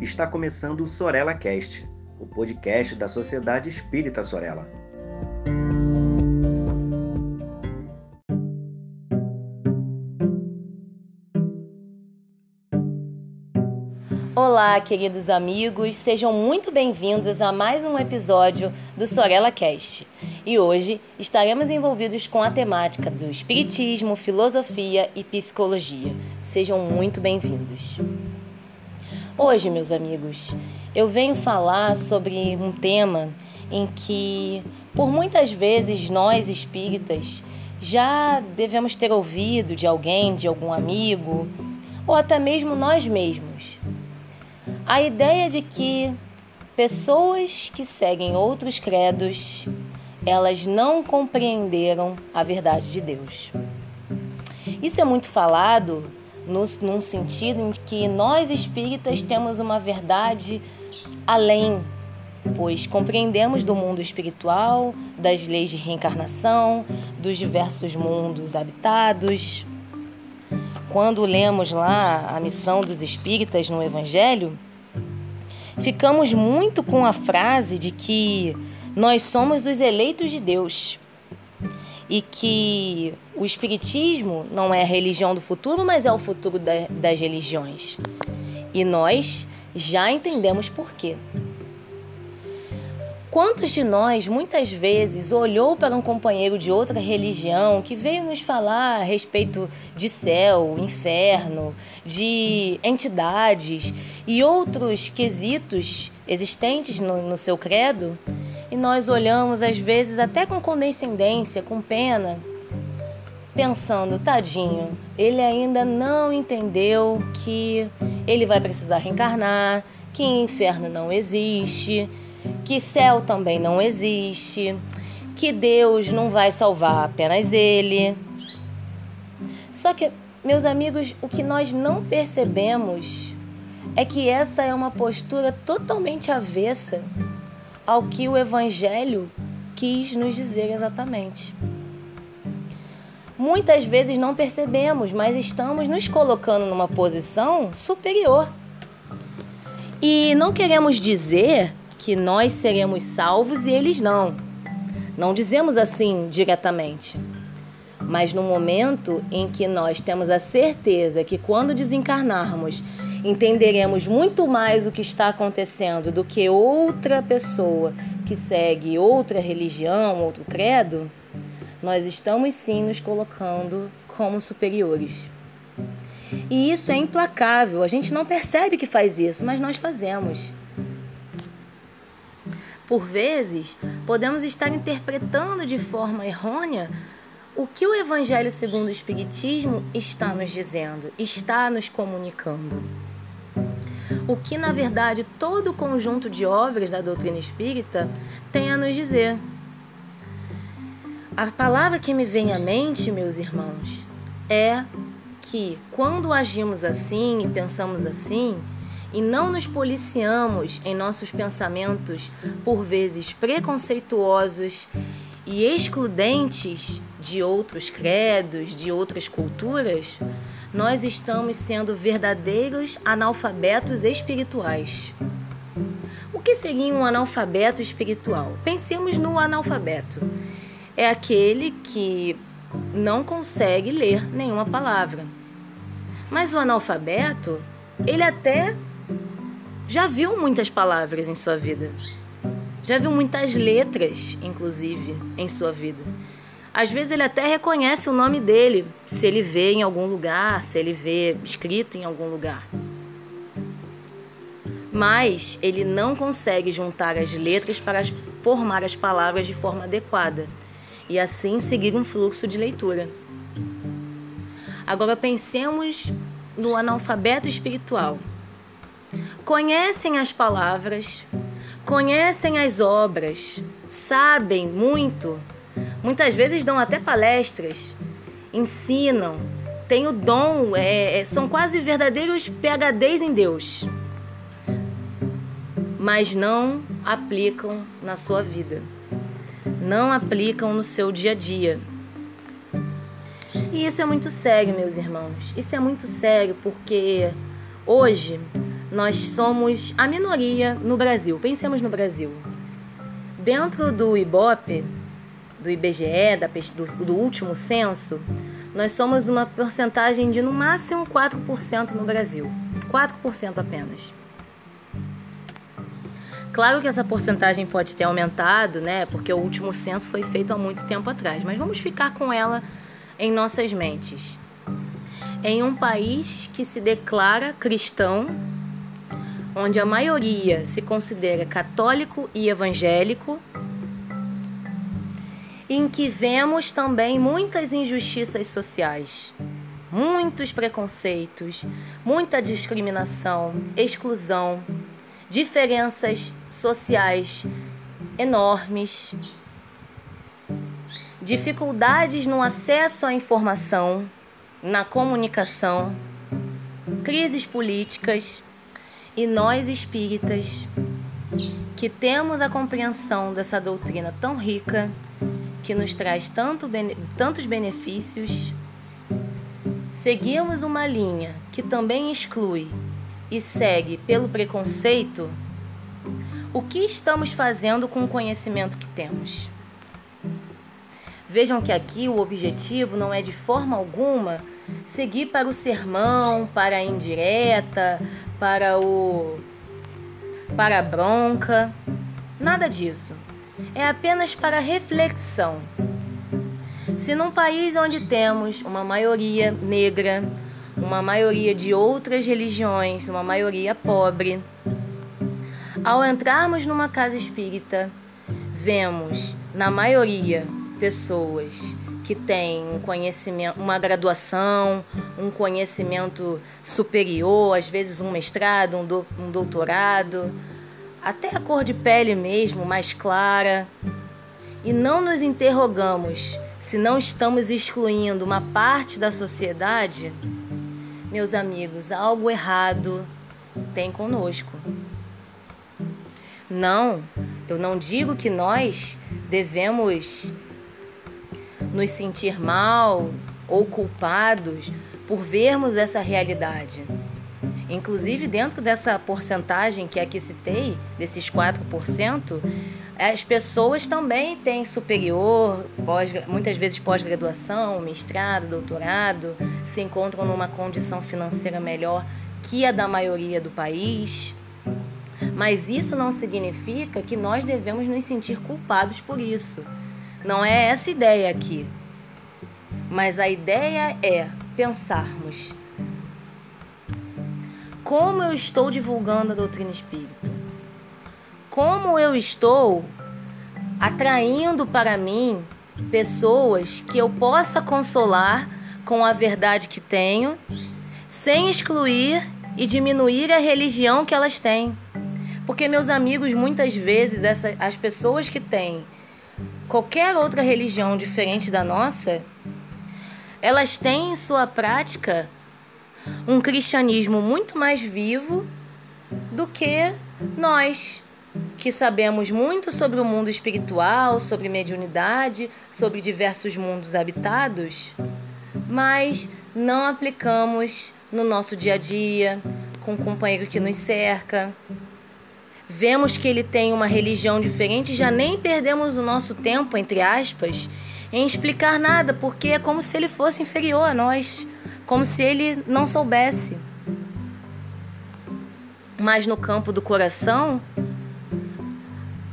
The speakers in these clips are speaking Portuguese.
está começando o Sorella Cast, o podcast da Sociedade Espírita Sorella. Olá, queridos amigos, sejam muito bem-vindos a mais um episódio do Sorella Cast. E hoje estaremos envolvidos com a temática do Espiritismo, filosofia e psicologia. Sejam muito bem-vindos. Hoje, meus amigos, eu venho falar sobre um tema em que, por muitas vezes, nós espíritas já devemos ter ouvido de alguém, de algum amigo, ou até mesmo nós mesmos. A ideia de que pessoas que seguem outros credos elas não compreenderam a verdade de Deus. Isso é muito falado no, num sentido em que nós espíritas temos uma verdade além, pois compreendemos do mundo espiritual, das leis de reencarnação, dos diversos mundos habitados. Quando lemos lá a missão dos espíritas no Evangelho, ficamos muito com a frase de que nós somos os eleitos de Deus. E que o Espiritismo não é a religião do futuro, mas é o futuro da, das religiões. E nós já entendemos por quê. Quantos de nós, muitas vezes, olhou para um companheiro de outra religião que veio nos falar a respeito de céu, inferno, de entidades e outros quesitos existentes no, no seu credo e nós olhamos às vezes até com condescendência, com pena, pensando, tadinho, ele ainda não entendeu que ele vai precisar reencarnar, que inferno não existe, que céu também não existe, que Deus não vai salvar apenas ele. Só que, meus amigos, o que nós não percebemos é que essa é uma postura totalmente avessa ao que o Evangelho quis nos dizer exatamente. Muitas vezes não percebemos, mas estamos nos colocando numa posição superior. E não queremos dizer que nós seremos salvos e eles não. Não dizemos assim diretamente. Mas no momento em que nós temos a certeza que quando desencarnarmos entenderemos muito mais o que está acontecendo do que outra pessoa que segue outra religião, outro credo, nós estamos sim nos colocando como superiores. E isso é implacável. A gente não percebe que faz isso, mas nós fazemos. Por vezes, podemos estar interpretando de forma errônea o que o Evangelho segundo o Espiritismo está nos dizendo, está nos comunicando o que na verdade todo o conjunto de obras da doutrina espírita tem a nos dizer. A palavra que me vem à mente, meus irmãos, é que quando agimos assim e pensamos assim, e não nos policiamos em nossos pensamentos, por vezes preconceituosos e excludentes de outros credos, de outras culturas, nós estamos sendo verdadeiros analfabetos espirituais. O que seria um analfabeto espiritual? Pensemos no analfabeto. É aquele que não consegue ler nenhuma palavra. Mas o analfabeto, ele até já viu muitas palavras em sua vida. Já viu muitas letras, inclusive, em sua vida. Às vezes ele até reconhece o nome dele, se ele vê em algum lugar, se ele vê escrito em algum lugar. Mas ele não consegue juntar as letras para formar as palavras de forma adequada e assim seguir um fluxo de leitura. Agora pensemos no analfabeto espiritual. Conhecem as palavras, conhecem as obras, sabem muito Muitas vezes dão até palestras, ensinam, têm o dom, é, é são quase verdadeiros PHDs em Deus, mas não aplicam na sua vida, não aplicam no seu dia a dia. E isso é muito sério, meus irmãos. Isso é muito sério porque hoje nós somos a minoria no Brasil. Pensemos no Brasil. Dentro do IBOP, do IBGE, da, do, do último censo, nós somos uma porcentagem de no máximo 4% no Brasil. 4% apenas. Claro que essa porcentagem pode ter aumentado, né? Porque o último censo foi feito há muito tempo atrás, mas vamos ficar com ela em nossas mentes. Em um país que se declara cristão, onde a maioria se considera católico e evangélico, em que vemos também muitas injustiças sociais, muitos preconceitos, muita discriminação, exclusão, diferenças sociais enormes, dificuldades no acesso à informação, na comunicação, crises políticas e nós espíritas que temos a compreensão dessa doutrina tão rica que nos traz tanto, tantos benefícios, seguimos uma linha que também exclui e segue pelo preconceito, o que estamos fazendo com o conhecimento que temos? Vejam que aqui o objetivo não é de forma alguma seguir para o sermão, para a indireta, para o para a bronca, nada disso. É apenas para reflexão. Se num país onde temos uma maioria negra, uma maioria de outras religiões, uma maioria pobre. Ao entrarmos numa casa espírita, vemos, na maioria, pessoas que têm um conhecimento, uma graduação, um conhecimento superior, às vezes um mestrado, um, um doutorado, até a cor de pele mesmo mais clara. E não nos interrogamos se não estamos excluindo uma parte da sociedade meus amigos, algo errado tem conosco. Não, eu não digo que nós devemos nos sentir mal ou culpados por vermos essa realidade. Inclusive, dentro dessa porcentagem que aqui citei, desses 4%, as pessoas também têm superior, pós, muitas vezes pós-graduação, mestrado, doutorado, se encontram numa condição financeira melhor que a da maioria do país. Mas isso não significa que nós devemos nos sentir culpados por isso. Não é essa ideia aqui. Mas a ideia é pensarmos como eu estou divulgando a doutrina espírita como eu estou atraindo para mim pessoas que eu possa consolar com a verdade que tenho, sem excluir e diminuir a religião que elas têm. Porque, meus amigos, muitas vezes essa, as pessoas que têm qualquer outra religião diferente da nossa, elas têm em sua prática um cristianismo muito mais vivo do que nós que sabemos muito sobre o mundo espiritual, sobre mediunidade, sobre diversos mundos habitados, mas não aplicamos no nosso dia a dia, com o companheiro que nos cerca. Vemos que ele tem uma religião diferente, já nem perdemos o nosso tempo, entre aspas, em explicar nada, porque é como se ele fosse inferior a nós, como se ele não soubesse. Mas no campo do coração,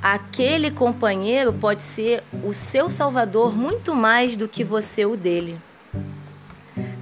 aquele companheiro pode ser o seu salvador muito mais do que você o dele.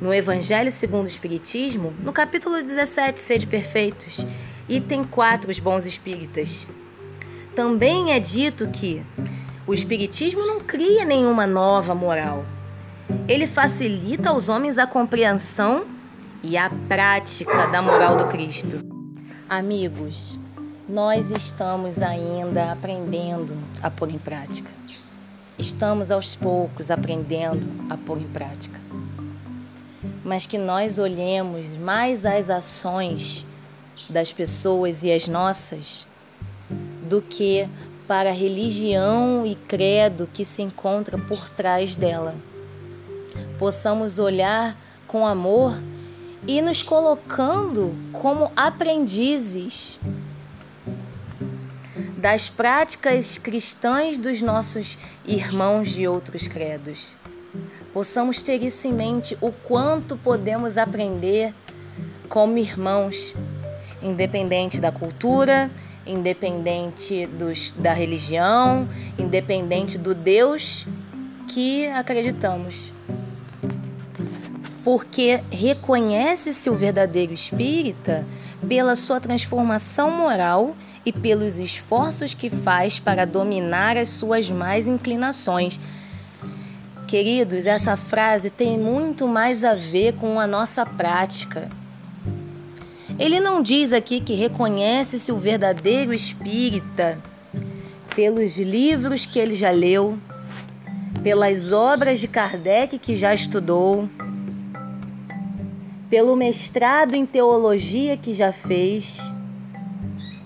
No Evangelho segundo o Espiritismo, no capítulo 17, Sede Perfeitos, item 4, os bons espíritas, também é dito que o Espiritismo não cria nenhuma nova moral. Ele facilita aos homens a compreensão e a prática da moral do Cristo. Amigos, nós estamos ainda aprendendo a pôr em prática. Estamos aos poucos aprendendo a pôr em prática. Mas que nós olhemos mais as ações das pessoas e as nossas do que para a religião e credo que se encontra por trás dela. Possamos olhar com amor e nos colocando como aprendizes das práticas cristãs dos nossos irmãos de outros credos. Possamos ter isso em mente, o quanto podemos aprender como irmãos, independente da cultura, independente dos, da religião, independente do Deus que acreditamos. Porque reconhece-se o verdadeiro espírita pela sua transformação moral e pelos esforços que faz para dominar as suas más inclinações. Queridos, essa frase tem muito mais a ver com a nossa prática. Ele não diz aqui que reconhece-se o verdadeiro espírita pelos livros que ele já leu, pelas obras de Kardec que já estudou, pelo mestrado em teologia que já fez.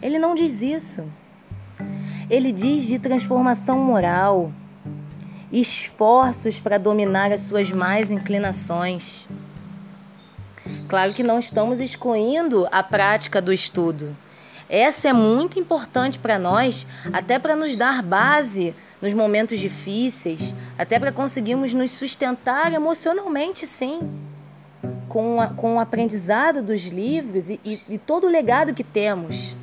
Ele não diz isso. Ele diz de transformação moral, esforços para dominar as suas más inclinações. Claro que não estamos excluindo a prática do estudo. Essa é muito importante para nós, até para nos dar base nos momentos difíceis, até para conseguirmos nos sustentar emocionalmente, sim, com, a, com o aprendizado dos livros e, e, e todo o legado que temos.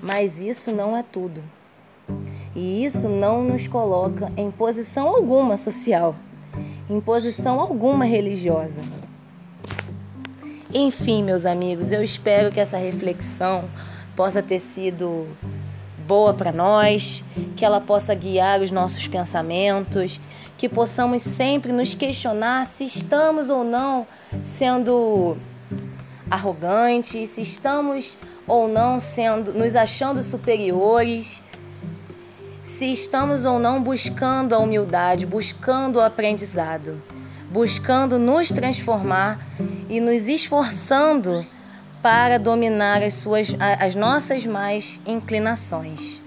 Mas isso não é tudo. E isso não nos coloca em posição alguma social, em posição alguma religiosa. Enfim, meus amigos, eu espero que essa reflexão possa ter sido boa para nós, que ela possa guiar os nossos pensamentos, que possamos sempre nos questionar se estamos ou não sendo arrogantes, se estamos ou não sendo nos achando superiores, se estamos ou não buscando a humildade, buscando o aprendizado buscando nos transformar e nos esforçando para dominar as, suas, as nossas mais inclinações.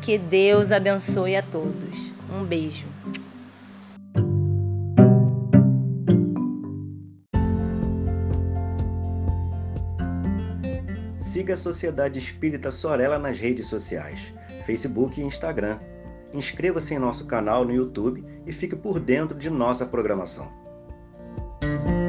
Que Deus abençoe a todos. Um beijo. Siga a Sociedade Espírita Sorella nas redes sociais, Facebook e Instagram Inscreva-se em nosso canal no YouTube e fique por dentro de nossa programação. Thank you.